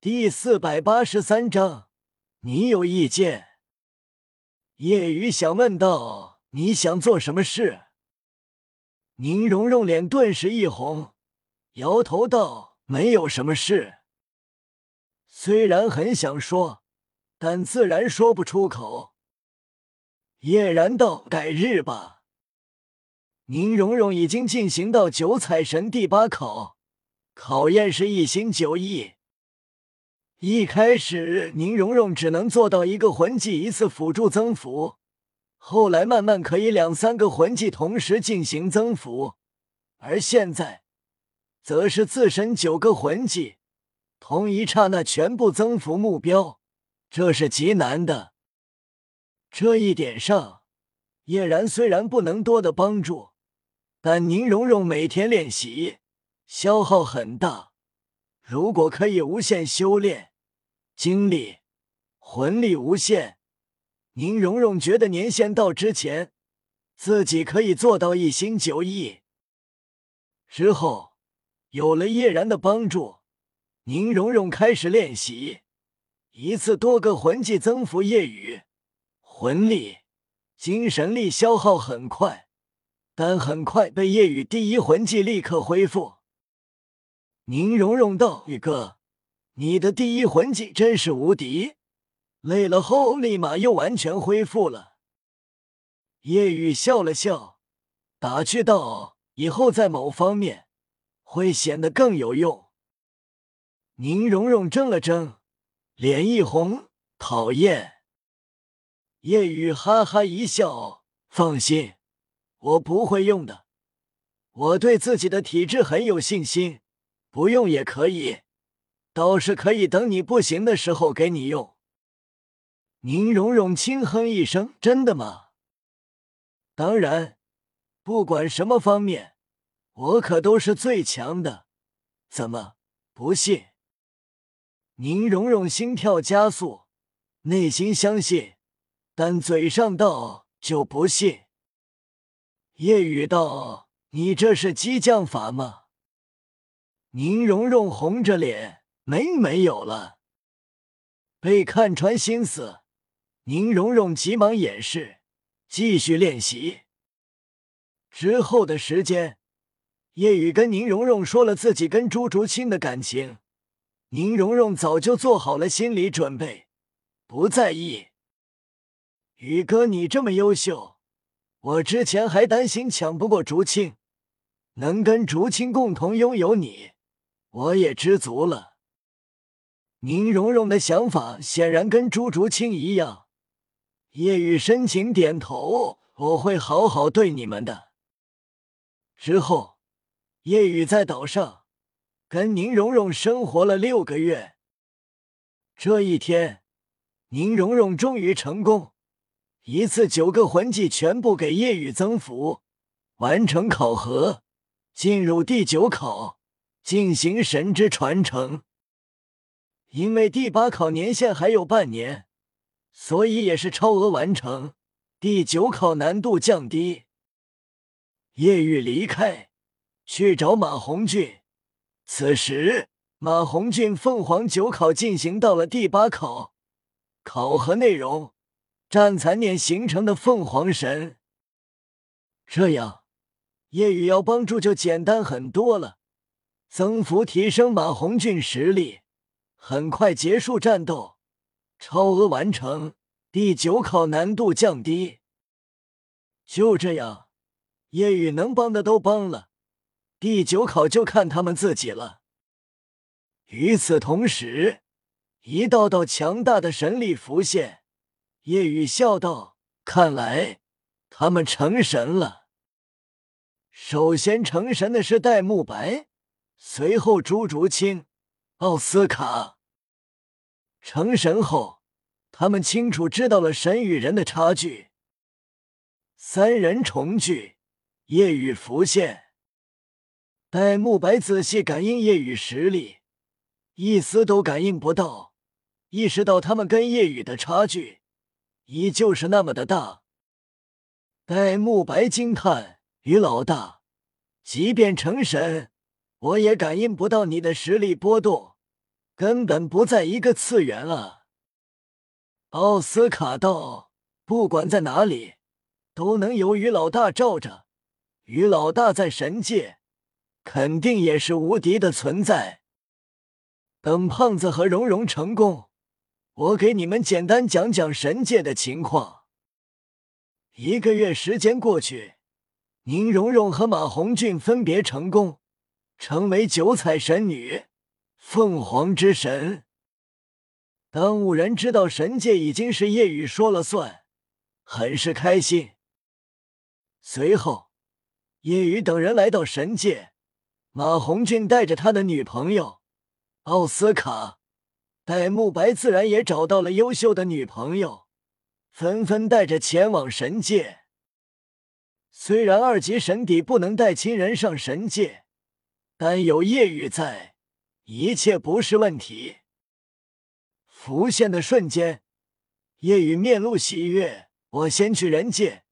第四百八十三章，你有意见？叶雨想问道：“你想做什么事？”宁荣荣脸顿时一红，摇头道：“没有什么事。”虽然很想说，但自然说不出口。叶然道：“改日吧。”宁荣荣已经进行到九彩神第八考，考验是一心九意。一开始，宁荣荣只能做到一个魂技一次辅助增幅，后来慢慢可以两三个魂技同时进行增幅，而现在，则是自身九个魂技，同一刹那全部增幅目标，这是极难的。这一点上，叶然虽然不能多的帮助，但宁荣荣每天练习消耗很大，如果可以无限修炼。精力、魂力无限，宁荣荣觉得年限到之前，自己可以做到一心九意。之后有了叶然的帮助，宁荣荣开始练习，一次多个魂技增幅夜雨，魂力、精神力消耗很快，但很快被夜雨第一魂技立刻恢复。宁荣荣道：“宇哥。”你的第一魂技真是无敌，累了后立马又完全恢复了。叶雨笑了笑，打趣道：“以后在某方面会显得更有用。”宁荣荣怔了怔，脸一红，讨厌。叶雨哈哈一笑：“放心，我不会用的。我对自己的体质很有信心，不用也可以。”倒是可以等你不行的时候给你用。宁荣荣轻哼一声：“真的吗？”当然，不管什么方面，我可都是最强的。怎么不信？宁荣荣心跳加速，内心相信，但嘴上道就不信。夜雨道：“你这是激将法吗？”宁荣荣红着脸。没没有了，被看穿心思，宁荣荣急忙掩饰，继续练习。之后的时间，叶雨跟宁荣荣说了自己跟朱竹清的感情，宁荣荣早就做好了心理准备，不在意。宇哥，你这么优秀，我之前还担心抢不过竹青，能跟竹青共同拥有你，我也知足了。宁荣荣的想法显然跟朱竹清一样，叶雨深情点头：“我会好好对你们的。”之后，叶雨在岛上跟宁荣荣生活了六个月。这一天，宁荣荣终于成功，一次九个魂技全部给叶雨增幅，完成考核，进入第九考，进行神之传承。因为第八考年限还有半年，所以也是超额完成。第九考难度降低。叶玉离开，去找马红俊。此时，马红俊凤凰九考进行到了第八考，考核内容：战残念形成的凤凰神。这样，叶雨要帮助就简单很多了，增幅提升马红俊实力。很快结束战斗，超额完成第九考，难度降低。就这样，叶雨能帮的都帮了，第九考就看他们自己了。与此同时，一道道强大的神力浮现，叶雨笑道：“看来他们成神了。”首先成神的是戴沐白，随后朱竹清。奥斯卡成神后，他们清楚知道了神与人的差距。三人重聚，夜雨浮现。戴沐白仔细感应夜雨实力，一丝都感应不到，意识到他们跟夜雨的差距依旧是那么的大。戴沐白惊叹：“于老大，即便成神。”我也感应不到你的实力波动，根本不在一个次元啊！奥斯卡道，不管在哪里，都能有于老大罩着。于老大在神界，肯定也是无敌的存在。等胖子和蓉蓉成功，我给你们简单讲讲神界的情况。一个月时间过去，宁荣荣和马红俊分别成功，成为九彩神女、凤凰之神。当五人知道神界已经是夜雨说了算，很是开心。随后，夜雨等人来到神界，马红俊带着他的女朋友。奥斯卡、戴沐白自然也找到了优秀的女朋友，纷纷带着前往神界。虽然二级神邸不能带亲人上神界，但有夜雨在，一切不是问题。浮现的瞬间，夜雨面露喜悦：“我先去人界，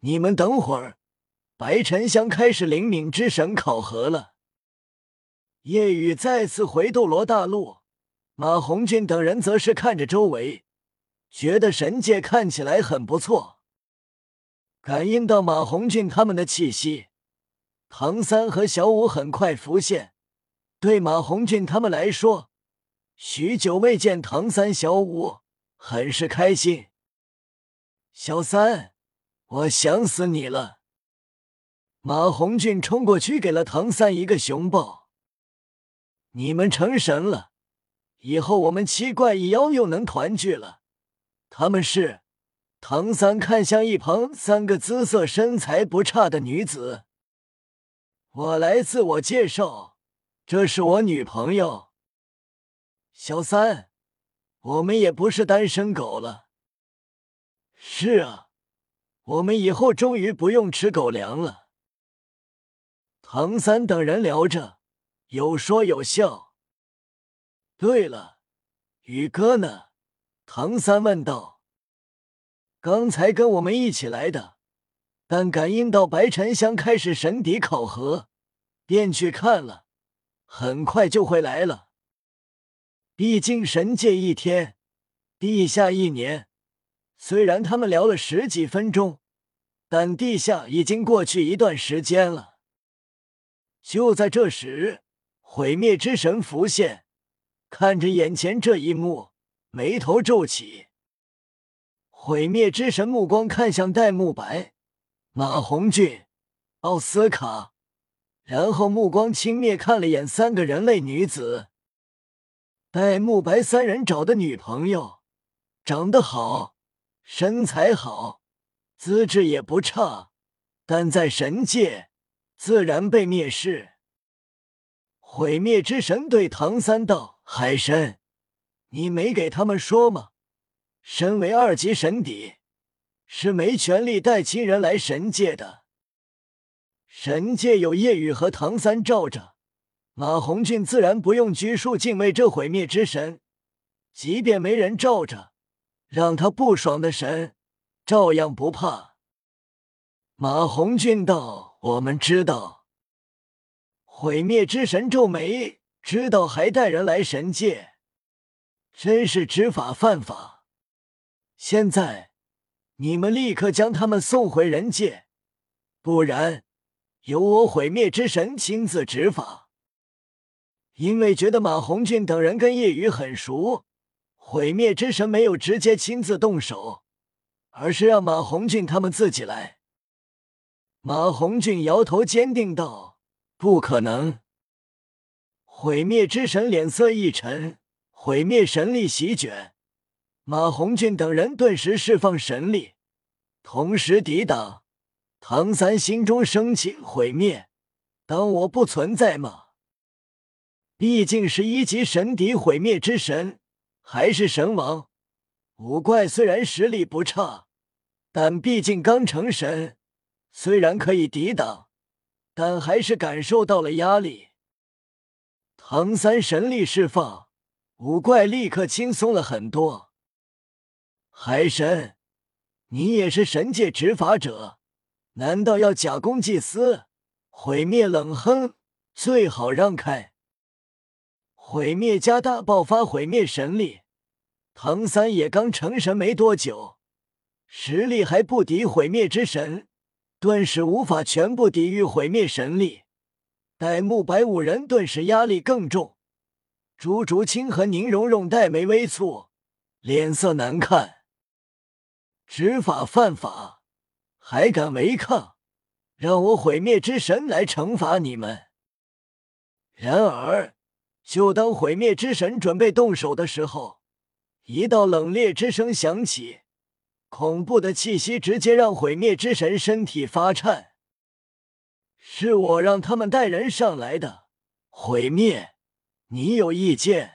你们等会儿。”白沉香开始灵敏之神考核了。夜雨再次回斗罗大陆，马红俊等人则是看着周围，觉得神界看起来很不错。感应到马红俊他们的气息，唐三和小五很快浮现。对马红俊他们来说，许久未见唐三、小五，很是开心。小三，我想死你了！马红俊冲过去给了唐三一个熊抱。你们成神了，以后我们七怪一妖又能团聚了。他们是唐三看向一旁三个姿色身材不差的女子。我来自我介绍，这是我女朋友小三。我们也不是单身狗了。是啊，我们以后终于不用吃狗粮了。唐三等人聊着。有说有笑。对了，宇哥呢？唐三问道。刚才跟我们一起来的，但感应到白沉香开始神底考核，便去看了，很快就会来了。毕竟神界一天，地下一年。虽然他们聊了十几分钟，但地下已经过去一段时间了。就在这时。毁灭之神浮现，看着眼前这一幕，眉头皱起。毁灭之神目光看向戴沐白、马红俊、奥斯卡，然后目光轻蔑看了眼三个人类女子。戴沐白三人找的女朋友，长得好，身材好，资质也不差，但在神界自然被蔑视。毁灭之神对唐三道：“海神，你没给他们说吗？身为二级神邸，是没权利带亲人来神界的。神界有夜雨和唐三罩着，马红俊自然不用拘束敬畏这毁灭之神。即便没人罩着，让他不爽的神，照样不怕。”马红俊道：“我们知道。”毁灭之神皱眉，知道还带人来神界，真是执法犯法。现在你们立刻将他们送回人界，不然由我毁灭之神亲自执法。因为觉得马红俊等人跟叶雨很熟，毁灭之神没有直接亲自动手，而是让马红俊他们自己来。马红俊摇头，坚定道。不可能！毁灭之神脸色一沉，毁灭神力席卷，马红俊等人顿时释放神力，同时抵挡。唐三心中升起：毁灭，当我不存在吗？毕竟是一级神敌，毁灭之神还是神王。五怪虽然实力不差，但毕竟刚成神，虽然可以抵挡。但还是感受到了压力。唐三神力释放，五怪立刻轻松了很多。海神，你也是神界执法者，难道要假公济私？毁灭冷哼，最好让开。毁灭家大爆发毁灭神力，唐三也刚成神没多久，实力还不敌毁灭之神，顿时无法全部抵御毁灭神力。戴沐白五人顿时压力更重，朱竹清和宁荣荣黛眉微蹙，脸色难看。执法犯法，还敢违抗？让我毁灭之神来惩罚你们！然而，就当毁灭之神准备动手的时候，一道冷冽之声响起，恐怖的气息直接让毁灭之神身体发颤。是我让他们带人上来的，毁灭，你有意见？